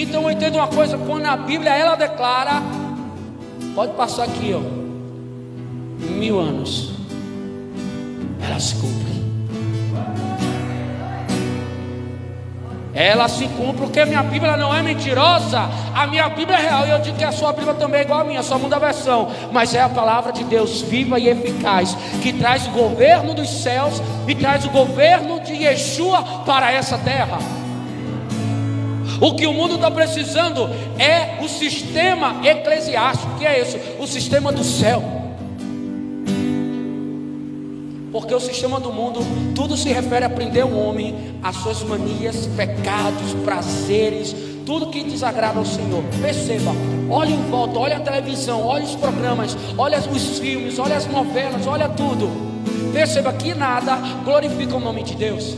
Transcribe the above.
Então entendo uma coisa, quando a Bíblia ela declara, pode passar aqui, ó, mil anos, ela se cumpre. Ela se cumpre porque minha Bíblia não é mentirosa, a minha Bíblia é real. E eu digo que a sua Bíblia também é igual a minha, só muda a versão. Mas é a palavra de Deus viva e eficaz, que traz o governo dos céus e traz o governo de Yeshua para essa terra. O que o mundo está precisando é o sistema eclesiástico, que é isso, o sistema do céu. Porque o sistema do mundo, tudo se refere a prender o homem, as suas manias, pecados, prazeres, tudo que desagrada ao Senhor. Perceba, olhe em volta, olhe a televisão, olhe os programas, olhe os filmes, olhe as novelas, olha tudo. Perceba que nada glorifica o nome de Deus.